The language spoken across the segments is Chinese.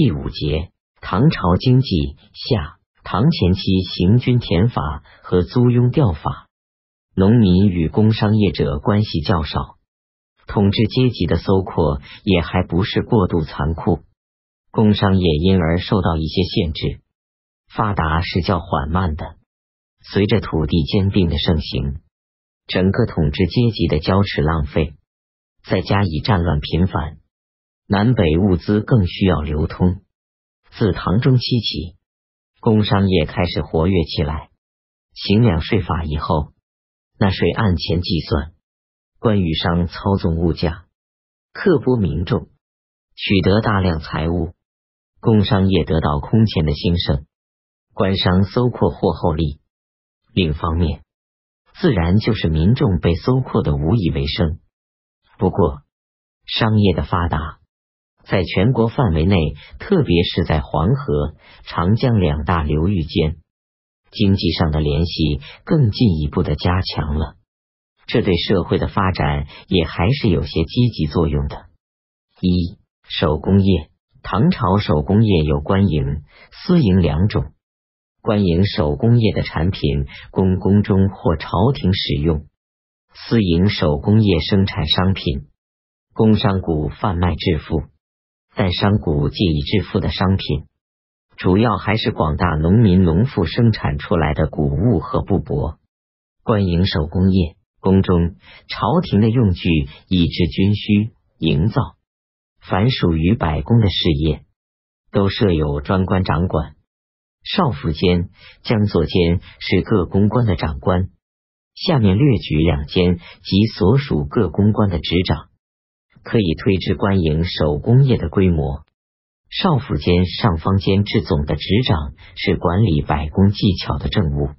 第五节，唐朝经济下，唐前期行军田法和租庸调法，农民与工商业者关系较少，统治阶级的搜括也还不是过度残酷，工商业因而受到一些限制，发达是较缓慢的。随着土地兼并的盛行，整个统治阶级的交持浪费，再加以战乱频繁，南北物资更需要流通。自唐中期起，工商业开始活跃起来。行两税法以后，纳税按钱计算，官与商操纵物价，刻剥民众，取得大量财物，工商业得到空前的兴盛，官商搜括获厚利。另一方面，自然就是民众被搜括的无以为生。不过，商业的发达，在全国范围内，特别是在黄河、长江两大流域间，经济上的联系更进一步的加强了。这对社会的发展也还是有些积极作用的。一手工业，唐朝手工业有官营、私营两种。官营手工业的产品供宫中或朝廷使用，私营手工业生产商品，工商股贩卖致富。但商贾借以致富的商品，主要还是广大农民农妇生产出来的谷物和布帛。官营手工业，宫中朝廷的用具以至军需营造，凡属于百工的事业，都设有专官掌管。少府监、将作监是各公关的长官，下面略举两监及所属各公关的执掌，可以推知官营手工业的规模。少府监、上方监制总的执掌是管理百工技巧的政务，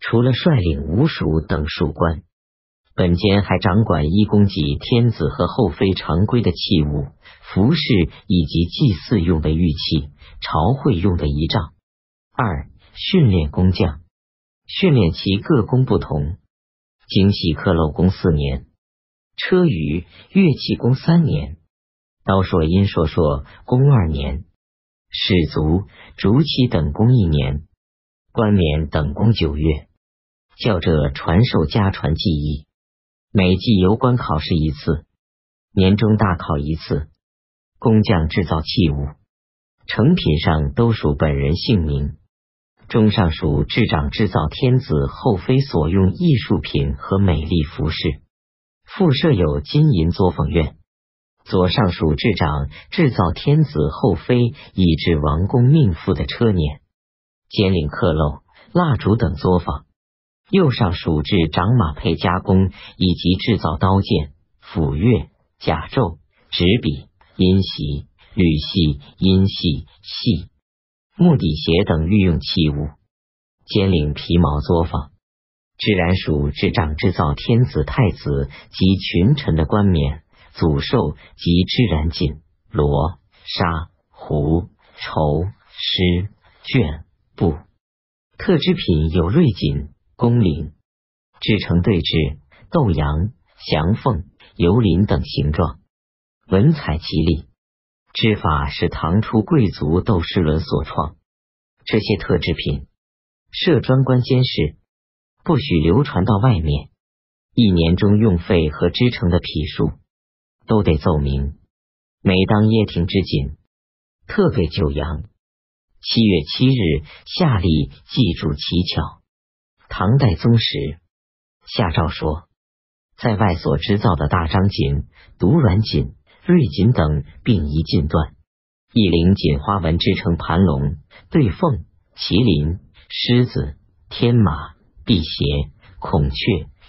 除了率领五属等属官，本监还掌管一公给天子和后妃常规的器物、服饰以及祭祀用的玉器、朝会用的仪仗。二训练工匠，训练其各工不同。精细刻镂工四年，车舆乐器工三年，刀槊音槊槊工二年，士卒竹器等工一年，冠冕等工九月。教者传授家传技艺，每季游官考试一次，年终大考一次。工匠制造器物，成品上都属本人姓名。中上属制长制造天子后妃所用艺术品和美丽服饰，附设有金银作坊院；左上属制长制造天子后妃以至王公命妇的车辇、尖领刻镂、蜡烛等作坊；右上属制长马配加工以及制造刀剑、斧钺、甲胄、纸笔、音席、铝系、音系、系。木底鞋等御用器物，尖领皮毛作坊，自然属制长制造天子太子及群臣的冠冕、祖寿及织染锦、罗、纱、狐、绸、丝、绢、布。特制品有瑞锦、宫绫，制成对峙、斗阳、祥凤、游鳞等形状，文采奇丽。织法是唐初贵族窦世伦所创，这些特制品设专官监视，不许流传到外面。一年中用费和织成的匹数都得奏明。每当掖庭之锦，特备九阳。七月七日夏历记住奇巧。唐代宗时下诏说，在外所织造的大章锦、独软锦。瑞锦等并一尽断，一领锦花纹织成盘龙、对凤、麒麟、狮子、天马、辟邪、孔雀、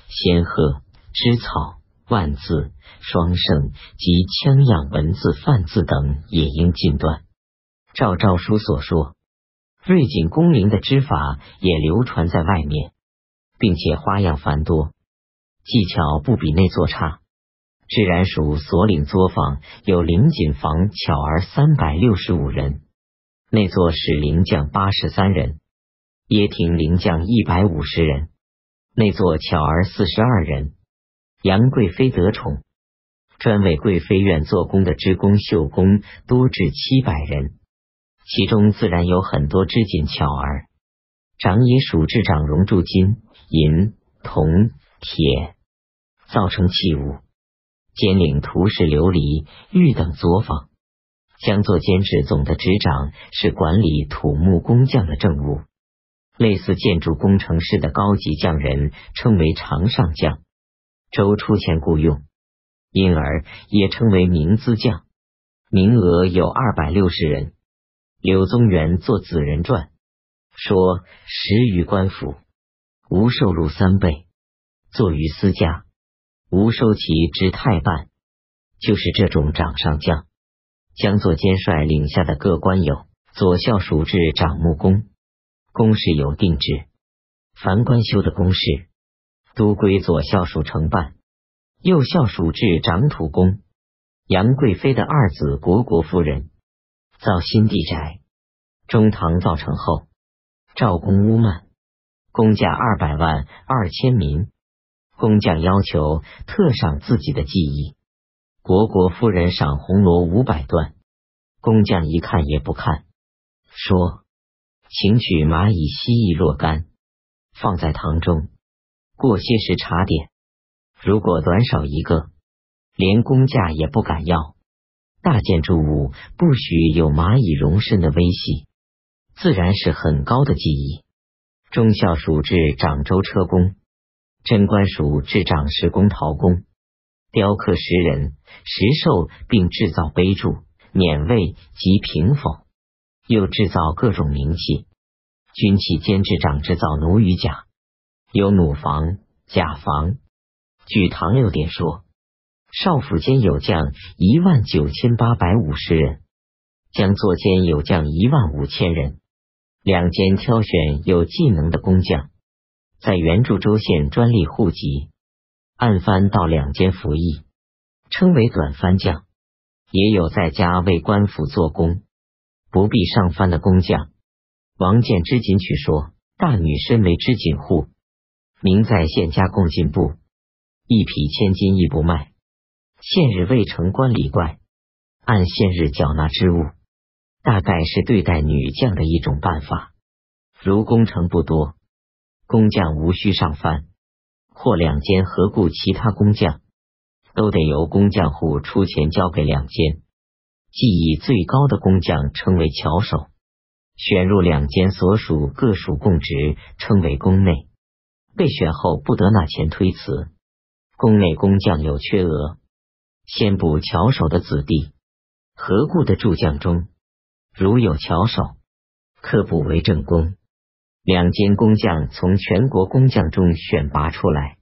仙鹤、芝草、万字、双圣及枪样文字、范字等也应尽断。照诏书所说，瑞锦工绫的织法也流传在外面，并且花样繁多，技巧不比那座差。自然属所领作坊有领锦房巧儿三百六十五人，内座使灵将八十三人，掖庭灵将一百五十人，内座巧儿四十二人。杨贵妃得宠，专为贵妃院做工的织工绣工多至七百人。其中自然有很多织锦巧儿。长以属制长熔铸金、银、铜、铁，造成器物。兼领图式琉璃、玉等作坊。将作监制总的执掌是管理土木工匠的政务，类似建筑工程师的高级匠人称为长上匠，周出钱雇用，因而也称为名资匠。名额有二百六十人。柳宗元作《子人传》，说十余官府，无受禄三倍，坐于私家，无收其之太半，就是这种掌上将。将作监率领下的各官有左校署至掌木工，工事有定制，凡官修的公事都归左校署承办。右校署制掌土工。杨贵妃的二子国国夫人造新地宅，中堂造成后，赵公屋曼，工价二百万二千民，工匠要求特赏自己的技艺，国国夫人赏红罗五百段，工匠一看也不看，说请取蚂蚁蜥蜴若干，放在堂中，过些时查点，如果短少一个。连工价也不敢要，大建筑物不许有蚂蚁容身的危系，自然是很高的技艺。中校署制掌州车工，贞观署制掌石工陶工，雕刻石人、石兽，并制造碑柱、碾位及屏风，又制造各种名器。军器监制长制造弩与甲，有弩房、甲房。据唐六典说。少府监有将一万九千八百五十人，将作监有将一万五千人。两监挑选有技能的工匠，在原著州县专利户籍，按番到两监服役，称为短番将。也有在家为官府做工，不必上番的工匠。王建之锦曲说：“大女身为织锦户，名在县家共进部，一匹千金亦不卖。”现日未成官礼怪，按现日缴纳之物，大概是对待女将的一种办法。如工程不多，工匠无需上番，或两间合雇其他工匠，都得由工匠户出钱交给两间。技艺最高的工匠称为巧手，选入两间所属各属供职，称为宫内。被选后不得拿钱推辞。宫内工匠有缺额。先补巧手的子弟，何故的助将中，如有巧手，可补为正宫。两间工匠从全国工匠中选拔出来，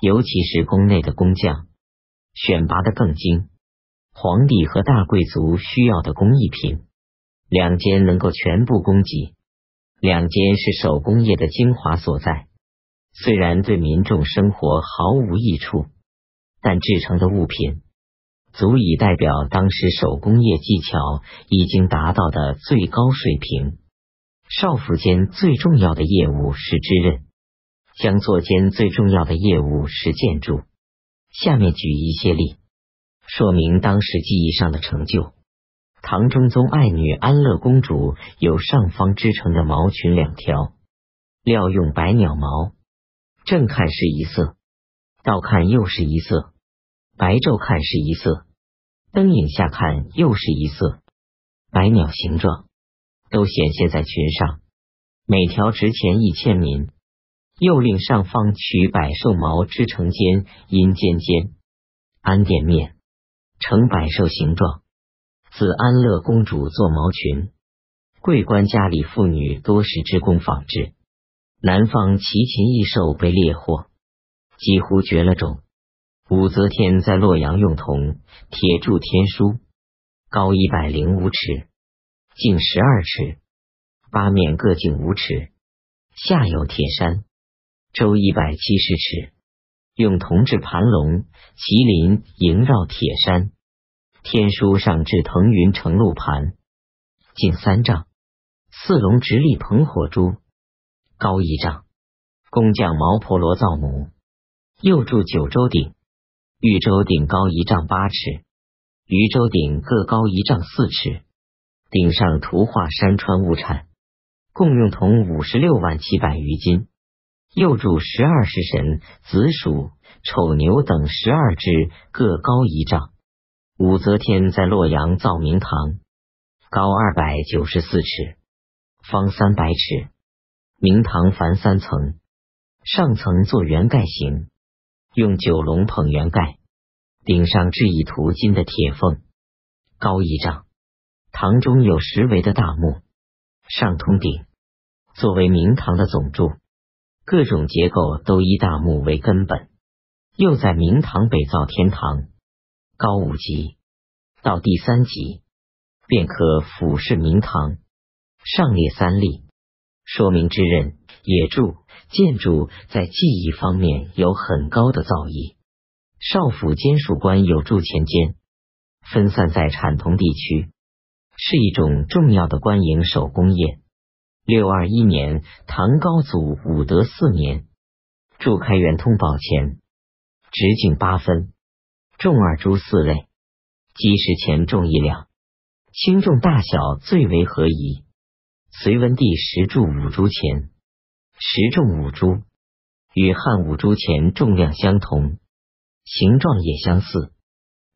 尤其是宫内的工匠，选拔的更精。皇帝和大贵族需要的工艺品，两间能够全部供给。两间是手工业的精华所在，虽然对民众生活毫无益处，但制成的物品。足以代表当时手工业技巧已经达到的最高水平。少府间最重要的业务是织刃，江作间最重要的业务是建筑。下面举一些例，说明当时技艺上的成就。唐中宗爱女安乐公主有上方织成的毛裙两条，料用百鸟毛，正看是一色，倒看又是一色。白昼看是一色，灯影下看又是一色。百鸟形状都显现在裙上，每条值钱一千民。又令上方取百兽毛织成尖，阴尖尖，安殿面成百兽形状。自安乐公主做毛裙，贵官家里妇女多是织工纺织。南方奇禽异兽被猎获，几乎绝了种。武则天在洛阳用铜铁铸天书，高一百零五尺，径十二尺，八面各径五尺，下有铁山，周一百七十尺，用铜制盘龙、麒麟萦绕铁山。天书上至腾云乘鹿盘，近三丈，四龙直立捧火珠，高一丈。工匠毛婆罗造模，又铸九州鼎。玉州鼎高一丈八尺，渝州鼎各高一丈四尺。顶上图画山川物产，共用铜五十六万七百余斤。又铸十二时神、子鼠、丑牛等十二只，各高一丈。武则天在洛阳造明堂，高二百九十四尺，方三百尺。明堂凡三层，上层做圆盖形，用九龙捧圆盖，顶上置以涂金的铁凤，高一丈。堂中有十围的大木，上通顶，作为明堂的总柱。各种结构都以大木为根本，又在明堂北造天堂，高五级，到第三级便可俯视明堂，上列三立，说明之人野柱建筑在技艺方面有很高的造诣。少府监属官有铸钱监，分散在产铜地区，是一种重要的官营手工业。六二一年，唐高祖武德四年，铸开元通宝钱，直径八分，重二铢四类，积石钱重一两，轻重大小最为合宜。隋文帝时铸五铢钱，时重五铢，与汉五铢钱重量相同，形状也相似，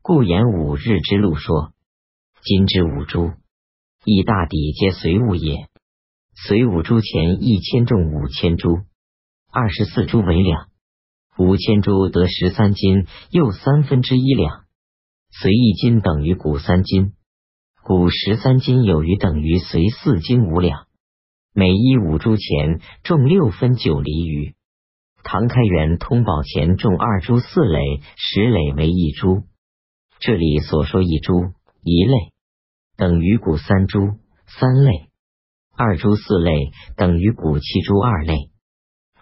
故言五日之路说，今之五铢，亦大抵皆随物也。隋五铢钱一千重五千铢，二十四铢为两，五千铢得十三斤，又三分之一两。隋一斤等于古三斤，古十三斤有余等于隋四斤五两。每一五铢钱重六分九厘余。唐开元通宝钱重二铢四累，十累为一铢。这里所说一铢一类，等于古三铢三类。二铢四类等于古七铢二类，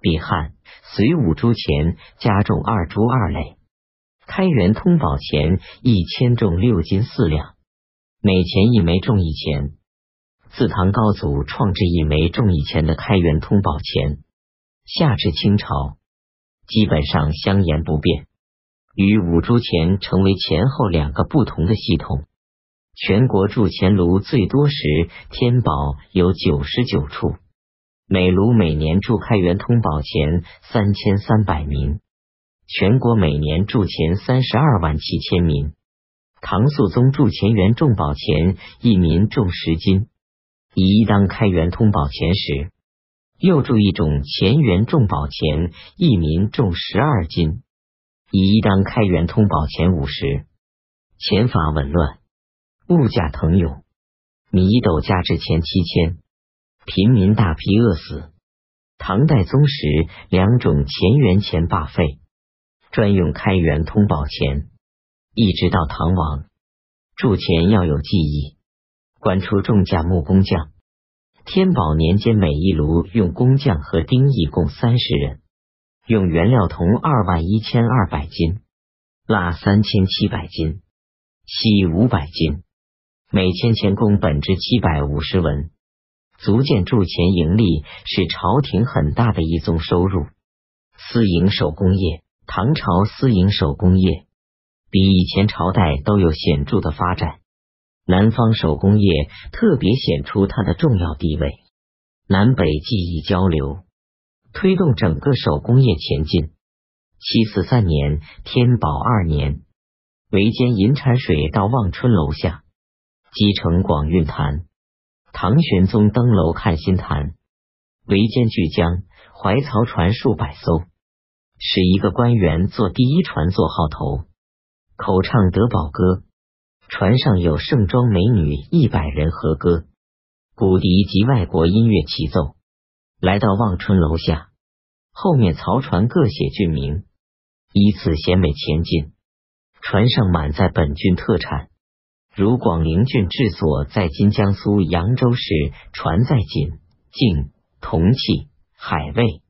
比汉隋五铢钱加重二铢二类。开元通宝钱一千重六斤四两，每钱一枚重一钱。自唐高祖创制一枚重一钱的开元通宝钱，下至清朝，基本上相沿不变，与五铢钱成为前后两个不同的系统。全国铸钱炉最多时，天宝有九十九处，每炉每年铸开元通宝钱三千三百名。全国每年铸钱三十二万七千名。唐肃宗铸钱元重宝钱一民重十斤，以一当开元通宝钱时，又铸一种乾元重宝钱一民重十二斤，以一当开元通宝钱五十。钱法紊乱。物价腾涌，米斗价值钱七千，平民大批饿死。唐代宗时，两种钱元钱罢废，专用开元通宝钱。一直到唐王，铸钱要有技艺，官出重价木工匠。天宝年间，每一炉用工匠和丁役共三十人，用原料铜二万一千二百斤，蜡三千七百斤，锡五百斤。每千钱工本值七百五十文，足见铸钱盈利是朝廷很大的一宗收入。私营手工业，唐朝私营手工业比以前朝代都有显著的发展。南方手工业特别显出它的重要地位，南北技艺交流，推动整个手工业前进。七四三年，天宝二年，围歼银产水到望春楼下。击城广运坛，唐玄宗登楼看新坛，围歼巨江，怀漕船数百艘，使一个官员坐第一船座号头，口唱德宝歌，船上有盛装美女一百人和歌，古笛及外国音乐齐奏。来到望春楼下，后面曹船各写郡名，依次衔美前进，船上满载本郡特产。如广陵郡治所在今江苏扬州市，船在锦、镜、铜器、海味；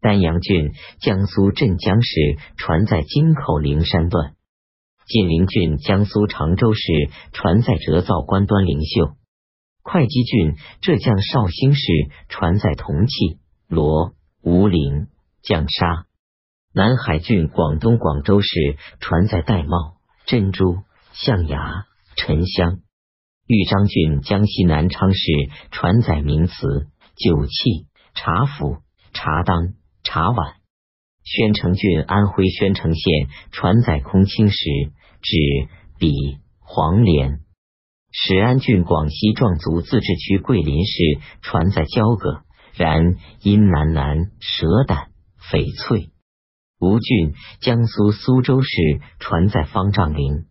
丹阳郡江苏镇江市，船在京口灵山段；晋陵郡江苏常州市，船在折造官端灵秀；会稽郡浙江绍兴市，船在铜器、罗、吴陵、江沙；南海郡广东广州市，船在玳瑁、珍珠、象牙。沉香，豫章郡江西南昌市传载名词：酒器、茶釜、茶当、茶碗。宣城郡安徽宣城县传载空青石、纸、笔、黄连。始安郡广西壮族自治区桂林市传载交葛、然、阴南南、蛇胆、翡翠。吴郡江苏苏州市传载方丈陵。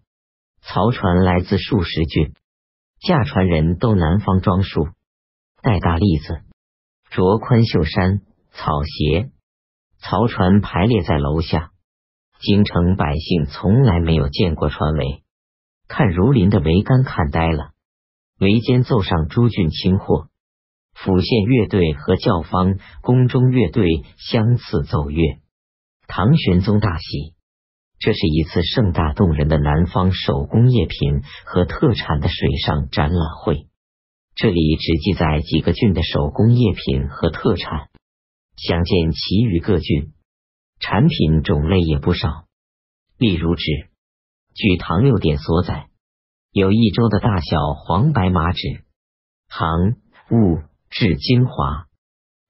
曹船来自数十郡。驾船人都南方装束，戴大笠子，着宽袖衫、草鞋。曹船排列在楼下，京城百姓从来没有见过船尾，看如林的桅杆看呆了。桅间奏上诸郡清货，府县乐队和教坊、宫中乐队相次奏乐。唐玄宗大喜。这是一次盛大动人的南方手工业品和特产的水上展览会。这里只记载几个郡的手工业品和特产，想见其余各郡产品种类也不少。例如纸，据唐六典所载，有一州的大小黄白马纸，杭、雾、至金华，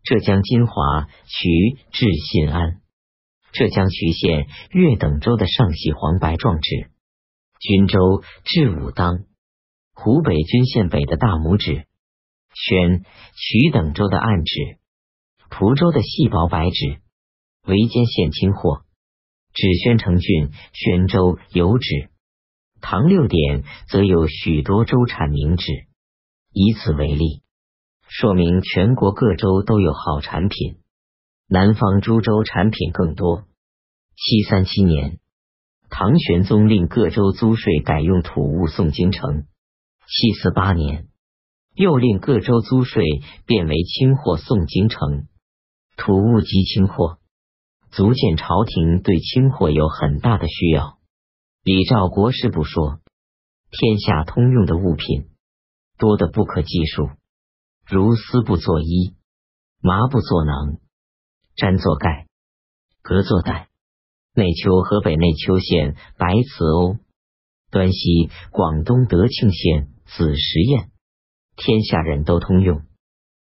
浙江金华、渠至新安。浙江衢县、越等州的上系黄白壮纸，均州至武当、湖北均县北的大拇指，宣、衢等州的暗纸，蒲州的细薄白纸，围间现清货。指宣城郡、宣州有纸。唐六典则有许多州产名纸，以此为例，说明全国各州都有好产品。南方诸州产品更多。七三七年，唐玄宗令各州租税改用土物送京城。七四八年，又令各州租税变为清货送京城。土物及清货，足见朝廷对清货有很大的需要。李照国师不说，天下通用的物品多得不可计数，如丝布做衣，麻布做囊。毡座盖，隔座带。内丘河北内丘县白瓷瓯，端西广东德庆县紫石堰，天下人都通用。